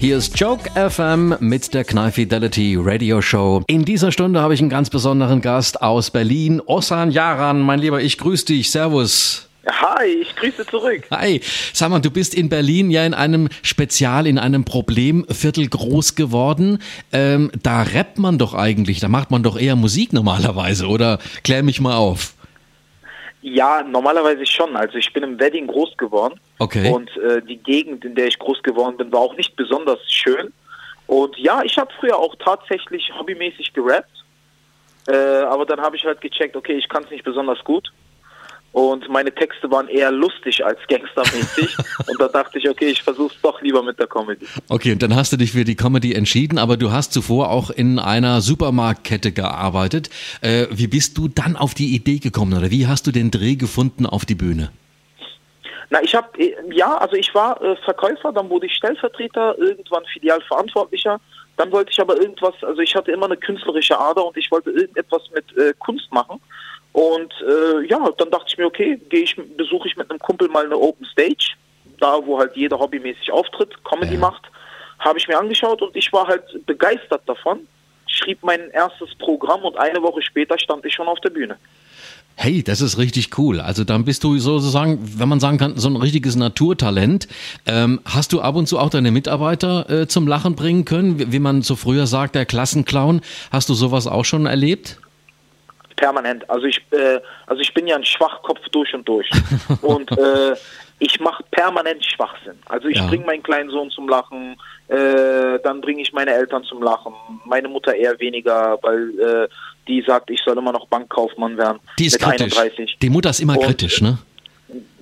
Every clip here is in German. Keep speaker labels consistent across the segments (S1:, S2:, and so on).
S1: Hier ist Joke FM mit der Knife Fidelity Radio Show. In dieser Stunde habe ich einen ganz besonderen Gast aus Berlin, Osan Yaran. Mein Lieber, ich grüße dich. Servus.
S2: Hi, ich grüße zurück.
S1: Hi, sag mal, du bist in Berlin ja in einem Spezial, in einem Problemviertel groß geworden. Ähm, da rappt man doch eigentlich, da macht man doch eher Musik normalerweise, oder? Klär mich mal auf.
S2: Ja, normalerweise schon. Also ich bin im Wedding groß geworden.
S1: Okay.
S2: Und äh, die Gegend, in der ich groß geworden bin, war auch nicht besonders schön. Und ja, ich habe früher auch tatsächlich hobbymäßig gerappt. Äh, aber dann habe ich halt gecheckt, okay, ich kann es nicht besonders gut. Und meine Texte waren eher lustig als gangstermäßig. und da dachte ich, okay, ich versuche es doch lieber mit der Comedy.
S1: Okay, und dann hast du dich für die Comedy entschieden, aber du hast zuvor auch in einer Supermarktkette gearbeitet. Äh, wie bist du dann auf die Idee gekommen oder wie hast du den Dreh gefunden auf die Bühne?
S2: Na, ich habe, ja, also ich war äh, Verkäufer, dann wurde ich Stellvertreter, irgendwann Filialverantwortlicher. Dann wollte ich aber irgendwas, also ich hatte immer eine künstlerische Ader und ich wollte irgendetwas mit äh, Kunst machen. Und äh, ja, dann dachte ich mir, okay, gehe ich, besuche ich mit einem Kumpel mal eine Open Stage, da wo halt jeder hobbymäßig auftritt, Comedy
S1: Ja.
S2: macht, habe ich mir angeschaut und ich war halt begeistert davon, schrieb mein erstes Programm und eine Woche später stand ich schon auf der Bühne.
S1: Hey, das ist richtig cool. Also dann bist du sozusagen, wenn man sagen kann, so ein richtiges Naturtalent. Ähm, hast du ab und zu auch deine Mitarbeiter äh, zum Lachen bringen können? Wie, wie man so früher sagt, der Klassenclown. Hast du sowas auch schon erlebt?
S2: Permanent. Also ich, äh, also ich bin ja ein Schwachkopf durch und durch. und äh, ich mache permanent Schwachsinn. Also ich
S1: Ja.
S2: bringe meinen kleinen Sohn zum Lachen, äh, dann bringe ich meine Eltern zum Lachen, meine Mutter eher weniger, weil äh, die sagt, ich soll immer noch Bankkaufmann werden.
S1: Die ist
S2: mit
S1: kritisch.
S2: 31.
S1: Die Mutter ist immer
S2: Und-
S1: kritisch, ne?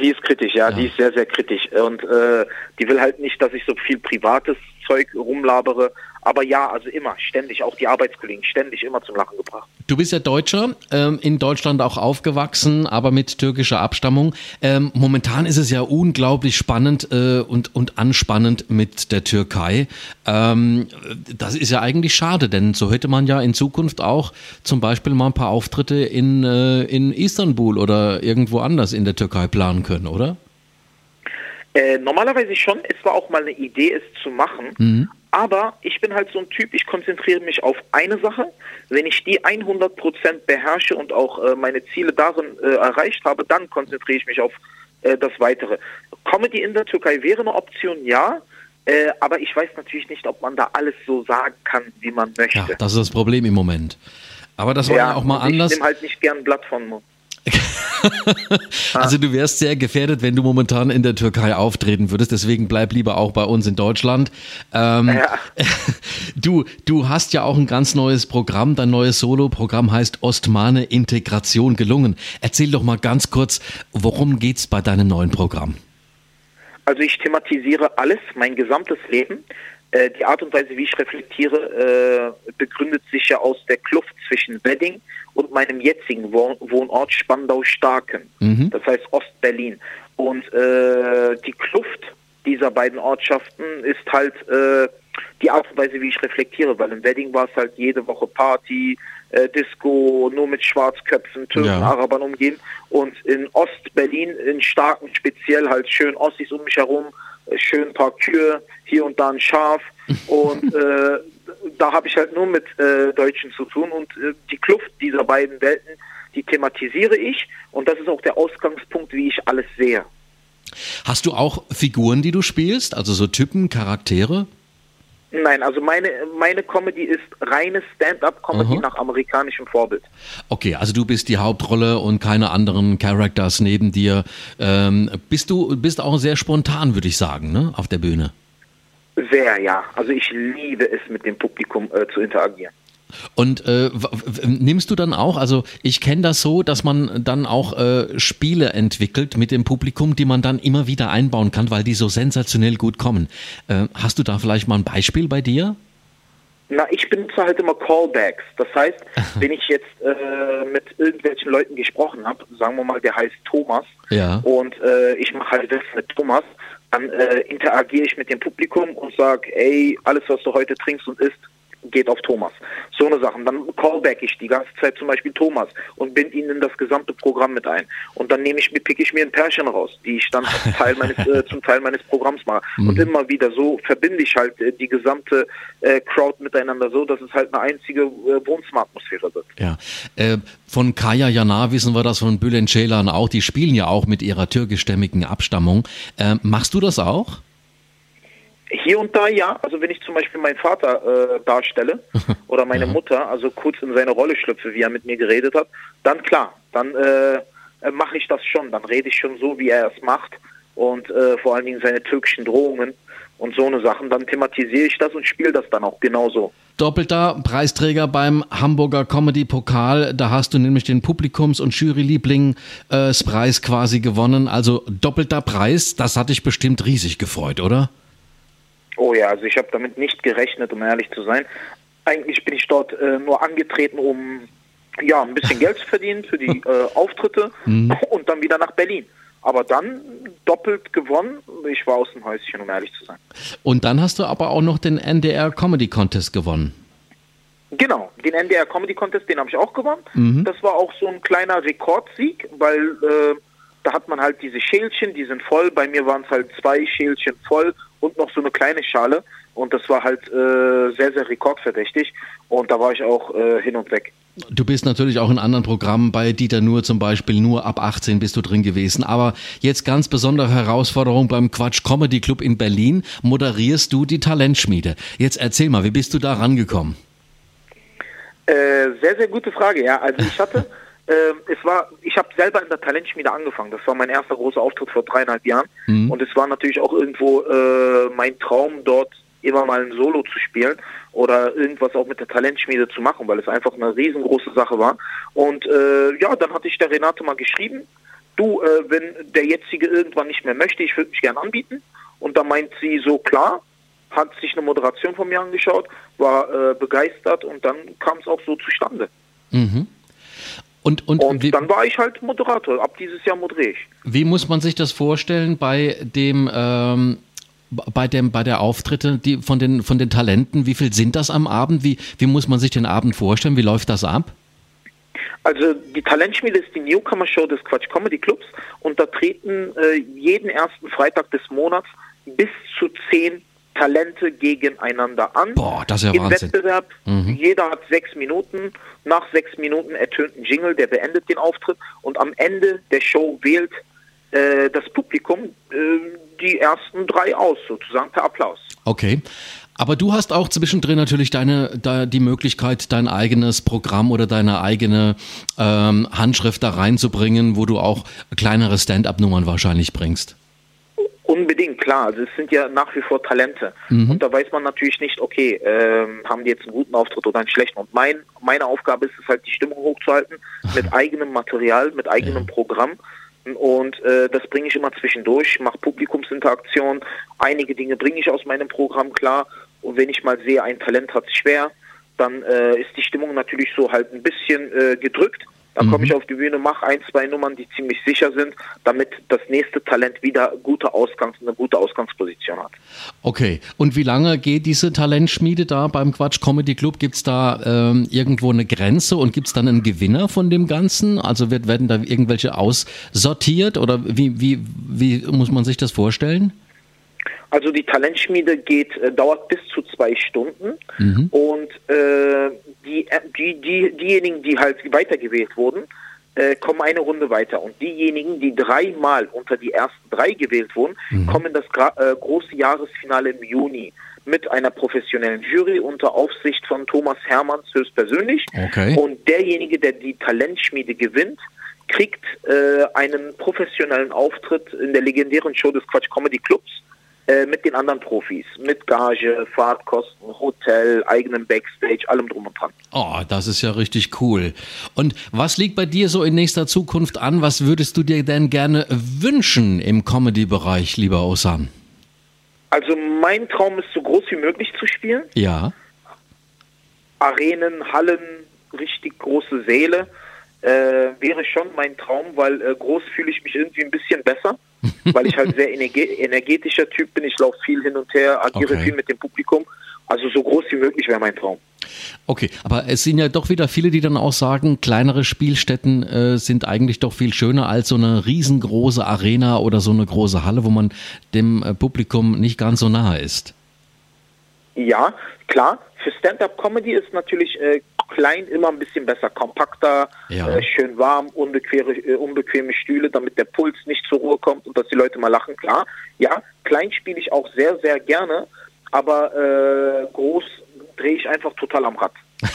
S2: Die ist kritisch, ja,
S1: Ja.
S2: die ist sehr, sehr kritisch. Und äh, die will halt nicht, dass ich so viel privates Zeug rumlabere. Aber ja, also immer, ständig, auch die Arbeitskollegen, ständig immer zum Lachen gebracht.
S1: Du bist ja Deutscher, ähm, in Deutschland auch aufgewachsen, aber mit türkischer Abstammung. Ähm, momentan ist es ja unglaublich spannend äh, und, und anspannend mit der Türkei. Ähm, das ist ja eigentlich schade, denn so hätte man ja in Zukunft auch zum Beispiel mal ein paar Auftritte in, äh, in Istanbul oder irgendwo anders in der Türkei planen können, oder?
S2: Äh, normalerweise schon. Es war auch mal eine Idee, es zu machen. Aber ich bin halt so ein Typ, ich konzentriere mich auf eine Sache. Wenn ich die 100% beherrsche und auch äh, meine Ziele darin äh, erreicht habe, dann konzentriere ich mich auf äh, das Weitere. Comedy in der Türkei wäre eine Option, ja. Äh, aber ich weiß natürlich nicht, ob man da alles so sagen kann, wie man möchte.
S1: Ja, das ist das Problem im Moment. Aber das war ja, auch mal anders.
S2: Ich nehme halt nicht gern ein Blatt von Mund.
S1: Also du wärst sehr gefährdet, wenn du momentan in der Türkei auftreten würdest. Deswegen bleib lieber auch bei uns in Deutschland. Ähm,
S2: Ja.
S1: Du, du hast ja auch ein ganz neues Programm. Dein neues Solo-Programm heißt Ostmane Integration gelungen. Erzähl doch mal ganz kurz, worum geht's bei deinem neuen Programm?
S2: Also ich thematisiere alles, mein gesamtes Leben. Äh, die Art und Weise, wie ich reflektiere, äh, begründet sich ja aus der Kluft zwischen Wedding und meinem jetzigen Wohn Wohnort Spandau-Starken. Das heißt Ostberlin. Und äh, die Kluft dieser beiden Ortschaften ist halt äh, die Art und Weise, wie ich reflektiere, weil im Wedding war es halt jede Woche Party, äh, Disco, nur mit Schwarzköpfen, Türken,
S1: Ja.
S2: Arabern umgeben. Und in Ost-Berlin, in Starken speziell, halt schön Ossis um mich herum, schön ein paar Kühe, hier und da ein Schaf. Und äh, da habe ich halt nur mit äh, Deutschen zu tun. Und äh, die Kluft dieser beiden Welten, die thematisiere ich. Und das ist auch der Ausgangspunkt, wie ich alles sehe.
S1: Hast du auch Figuren, die du spielst? Also so Typen, Charaktere?
S2: Nein, also meine, meine Comedy ist reine Stand-up-Comedy
S1: Aha.
S2: nach amerikanischem Vorbild.
S1: Okay, also du bist die Hauptrolle und keine anderen Characters neben dir. Ähm, bist du bist auch sehr spontan, würde ich sagen, ne, auf der Bühne.
S2: Sehr, ja. Also ich liebe es, mit dem Publikum äh, zu interagieren.
S1: Und äh, nimmst du dann auch, also ich kenne das so, dass man dann auch äh, Spiele entwickelt mit dem Publikum, die man dann immer wieder einbauen kann, weil die so sensationell gut kommen. Äh, hast du da vielleicht mal ein Beispiel bei dir?
S2: Na, ich benutze halt immer Callbacks. Das heißt, wenn ich jetzt äh, mit irgendwelchen Leuten gesprochen habe, sagen wir mal, der heißt Thomas,
S1: Ja.
S2: und äh, ich mache halt das mit Thomas, dann äh, interagiere ich mit dem Publikum und sage, ey, alles, was du heute trinkst und isst, geht auf Thomas. So eine Sachen. Dann callback ich die ganze Zeit zum Beispiel Thomas und bind ihn in das gesamte Programm mit ein. Und dann nehme ich mir, pick ich mir ein Pärchen raus, die ich dann Teil meines, äh, zum Teil meines Programms mache. Mhm. Und immer wieder so verbinde ich halt äh, die gesamte äh, Crowd miteinander so, dass es halt eine einzige äh, Wohnzimmeratmosphäre wird.
S1: Ja. Äh, von Kaya Jana wissen wir das von Bülent Ceylan auch. Die spielen ja auch mit ihrer türkischstämmigen Abstammung. Ähm, machst du das auch?
S2: Hier und da ja. Also wenn ich zum Beispiel meinen Vater äh, darstelle oder meine. Mutter, also kurz in seine Rolle schlüpfe, wie er mit mir geredet hat, dann klar, dann äh, äh, mache ich das schon. Dann rede ich schon so, wie er es macht und äh, vor allen Dingen seine türkischen Drohungen und so eine Sachen. Dann thematisiere ich das und spiele das dann auch genauso.
S1: Doppelter Preisträger beim Hamburger Comedy Pokal. Da hast du nämlich den Publikums- und Juryliebling-Preis äh, quasi gewonnen. Also doppelter Preis, das hat dich bestimmt riesig gefreut, oder?
S2: Oh ja, also ich habe damit nicht gerechnet, um ehrlich zu sein. Eigentlich bin ich dort äh, nur angetreten, um ja ein bisschen Geld zu verdienen für die äh, Auftritte mhm. und dann wieder nach Berlin. Aber dann doppelt gewonnen. Ich war aus dem Häuschen, um ehrlich zu sein.
S1: Und dann hast du aber auch noch den NDR Comedy Contest gewonnen.
S2: Genau, den NDR Comedy Contest, den habe ich auch gewonnen. Mhm. Das war auch so ein kleiner Rekordsieg, weil äh, da hat man halt diese Schälchen, die sind voll. Bei mir waren es halt zwei Schälchen voll und noch so eine kleine Schale. Und das war halt äh, sehr, sehr rekordverdächtig. Und da war ich auch äh, hin und weg.
S1: Du bist natürlich auch in anderen Programmen bei Dieter Nur zum Beispiel, nur ab 18 bist du drin gewesen. Aber jetzt ganz besondere Herausforderung beim Quatsch Comedy Club in Berlin, moderierst du die Talentschmiede. Jetzt erzähl mal, wie bist du da rangekommen?
S2: Äh, sehr, sehr gute Frage, ja. Also ich hatte es war, ich habe selber in der Talentschmiede angefangen. Das war mein erster großer Auftritt vor dreieinhalb Jahren. Mhm. Und es war natürlich auch irgendwo äh, mein Traum, dort immer mal ein Solo zu spielen oder irgendwas auch mit der Talentschmiede zu machen, weil es einfach eine riesengroße Sache war. Und äh, ja, dann hatte ich der Renate mal geschrieben, du, äh, wenn der jetzige irgendwann nicht mehr möchte, ich würde mich gerne anbieten. Und da meint sie so, klar, hat sich eine Moderation von mir angeschaut, war äh, begeistert und dann kam es auch so zustande. Mhm. Und, und, und wie, dann war ich halt Moderator. Ab dieses Jahr moderiere ich.
S1: Wie muss man sich das vorstellen bei dem ähm, bei dem bei der Auftritte die von den von den Talenten? Wie viel sind das am Abend? Wie wie muss man sich den Abend vorstellen? Wie läuft das ab?
S2: Also die Talentschmiede ist die Newcomer Show des Quatsch Comedy Clubs und da treten äh, jeden ersten Freitag des Monats bis zu zehn Talente gegeneinander an.
S1: Boah, das ist ja
S2: Im
S1: Wahnsinn.
S2: Wettbewerb. Mhm. Jeder hat sechs Minuten. Nach sechs Minuten ertönt ein Jingle, der beendet den Auftritt. Und am Ende der Show wählt äh, das Publikum äh, die ersten drei aus, sozusagen per Applaus.
S1: Okay. Aber du hast auch zwischendrin natürlich deine, da, die Möglichkeit, dein eigenes Programm oder deine eigene ähm, Handschrift da reinzubringen, wo du auch kleinere Stand-up-Nummern wahrscheinlich bringst.
S2: Unbedingt, klar. Also es sind ja nach wie vor Talente. Mhm. Und da weiß man natürlich nicht, okay, ähm, haben die jetzt einen guten Auftritt oder einen schlechten. Und mein, meine Aufgabe ist es halt, die Stimmung hochzuhalten mit eigenem Material, mit eigenem ja. Programm. Und äh, das bringe ich immer zwischendurch, mache Publikumsinteraktion. Einige Dinge bringe ich aus meinem Programm klar. Und wenn ich mal sehe, ein Talent hat es schwer, dann äh, ist die Stimmung natürlich so halt ein bisschen äh, gedrückt. Dann mhm. komme ich auf die Bühne, mache ein, zwei Nummern, die ziemlich sicher sind, damit das nächste Talent wieder gute Ausgangs-, eine gute Ausgangsposition hat.
S1: Okay, und wie lange geht diese Talentschmiede da beim Quatsch Comedy Club? Gibt es da ähm, irgendwo eine Grenze und gibt es dann einen Gewinner von dem Ganzen? Also wird, werden da irgendwelche aussortiert oder wie, wie, wie muss man sich das vorstellen?
S2: Also die Talentschmiede geht, äh, dauert bis zu zwei Stunden mhm. und äh, die, äh, die, die, diejenigen, die halt weitergewählt wurden, äh, kommen eine Runde weiter. Und diejenigen, die dreimal unter die ersten drei gewählt wurden, mhm. kommen in das äh, große Jahresfinale im Juni mit einer professionellen Jury unter Aufsicht von Thomas Hermanns höchstpersönlich. Okay. Und derjenige, der die Talentschmiede gewinnt, kriegt äh, einen professionellen Auftritt in der legendären Show des Quatsch Comedy Clubs äh, mit den anderen Profis. Mit Gage, Fahrtkosten, Hotel, eigenem Backstage, allem drum und dran.
S1: Oh, das ist ja richtig cool. Und was liegt bei dir so in nächster Zukunft an? Was würdest du dir denn gerne wünschen im Comedy-Bereich, lieber Osan?
S2: Also mein Traum ist so groß wie möglich zu spielen.
S1: Ja.
S2: Arenen, Hallen, richtig große Säle. Äh, wäre schon mein Traum, weil äh, groß fühle ich mich irgendwie ein bisschen besser. weil ich halt sehr energetischer Typ bin. Ich laufe viel hin und her, agiere okay. viel mit dem Publikum Also so groß wie möglich wäre mein Traum.
S1: Okay, aber es sind ja doch wieder viele, die dann auch sagen, kleinere Spielstätten äh, sind eigentlich doch viel schöner als so eine riesengroße Arena oder so eine große Halle, wo man dem äh, Publikum nicht ganz so nahe ist.
S2: Ja, klar. Für Stand-up-Comedy ist natürlich äh, klein immer ein bisschen besser, kompakter,
S1: Ja.
S2: äh, schön warm, unbequeme, äh, unbequeme Stühle, damit der Puls nicht zur Ruhe kommt und dass die Leute mal lachen. Klar, ja, klein spiele ich auch sehr, sehr gerne, aber äh, groß drehe ich einfach total am Rad.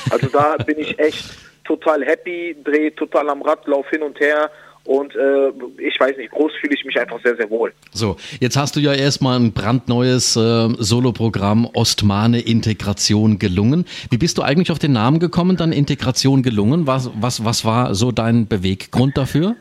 S2: Also da bin ich echt total happy, drehe total am Rad, lauf hin und her und äh, ich weiß nicht, groß fühle ich mich einfach sehr, sehr wohl.
S1: So, jetzt hast du ja erstmal ein brandneues äh, Soloprogramm Ostmane Integration gelungen. Wie bist du eigentlich auf den Namen gekommen, dann Integration gelungen? Was, was, was war so dein Beweggrund dafür?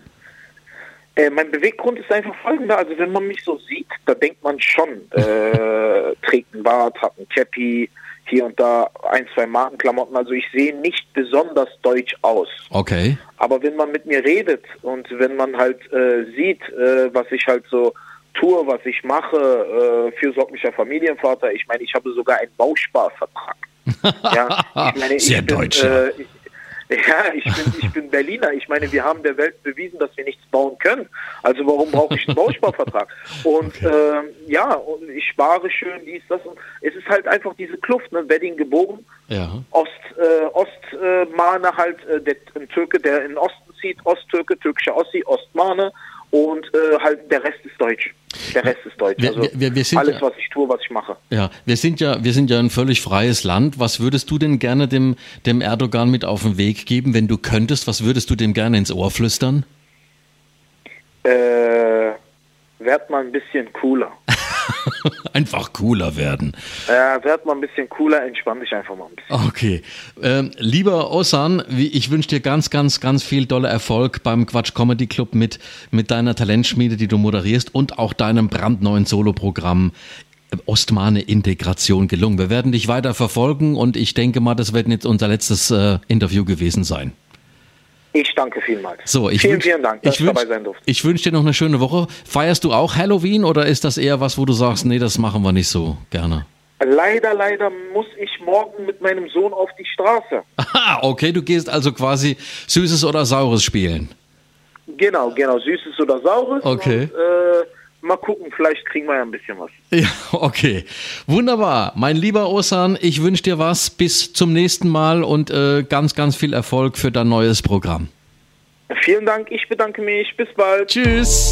S2: Äh, mein Beweggrund ist einfach folgender. Also wenn man mich so sieht, da denkt man schon, äh, trägt einen Bart, hat ein Cappy, hier und da ein, zwei Markenklamotten. Also ich sehe nicht besonders deutsch aus.
S1: Okay.
S2: Aber wenn man mit mir redet und wenn man halt äh, sieht, äh, was ich halt so tue, was ich mache, äh, fürsorglicher Familienvater, ich meine, ich habe sogar einen Bausparvertrag. ja, ich meine,
S1: Sehr
S2: ich bin,
S1: deutsch.
S2: Äh, ja, ich bin, ich bin Berliner. Ich meine, wir haben der Welt bewiesen, dass wir nichts bauen können. Also warum brauche ich einen Bausparvertrag? Und ähm, ja, und ich spare schön dies, das. Und es ist halt einfach diese Kluft, ne? Wedding geboren,
S1: Ja.
S2: Ost, äh, Ostmane halt, äh, der, ein Türke, der in den Osten zieht, Osttürke, türkischer Ossi, Ostmane und äh, halt der Rest ist deutsch. Der Rest ist deutsch.
S1: Wir-
S2: Also
S1: wir- wir-
S2: alles, was ich tue, was ich mache.
S1: Ja, wir sind ja, wir sind ja ein völlig freies Land. Was würdest du denn gerne dem, dem Erdogan mit auf den Weg geben, wenn du könntest? Was würdest du dem gerne ins Ohr flüstern?
S2: Äh, werd mal ein bisschen cooler.
S1: Einfach cooler werden.
S2: Ja, werd mal ein bisschen cooler, entspann dich einfach mal ein bisschen.
S1: Okay. Ähm, lieber Osan, ich wünsche dir ganz, ganz, ganz viel dolle Erfolg beim Quatsch Comedy Club mit, mit deiner Talentschmiede, die du moderierst und auch deinem brandneuen Soloprogramm äh, Ostmane Integration gelungen. Wir werden dich weiter verfolgen und ich denke mal, das wird jetzt unser letztes äh, Interview gewesen sein.
S2: Ich danke vielmals.
S1: So, ich
S2: vielen,
S1: wünsch,
S2: vielen Dank, dass
S1: ich
S2: ich dabei
S1: wünsch,
S2: sein durfte.
S1: Ich wünsche dir noch eine schöne Woche. Feierst du auch Halloween oder ist das eher was, wo du sagst, nee, das machen wir nicht so gerne?
S2: Leider, leider muss ich morgen mit meinem Sohn auf die Straße.
S1: Aha, okay, du gehst also quasi Süßes oder Saures spielen.
S2: Genau, genau, süßes oder saures.
S1: Okay.
S2: Und, äh, mal gucken, vielleicht kriegen wir ja ein bisschen was.
S1: Ja, okay. Wunderbar. Mein lieber Osan, ich wünsche dir was. Bis zum nächsten Mal und äh, ganz, ganz viel Erfolg für dein neues Programm.
S2: Vielen Dank, ich bedanke mich. Bis bald.
S1: Tschüss.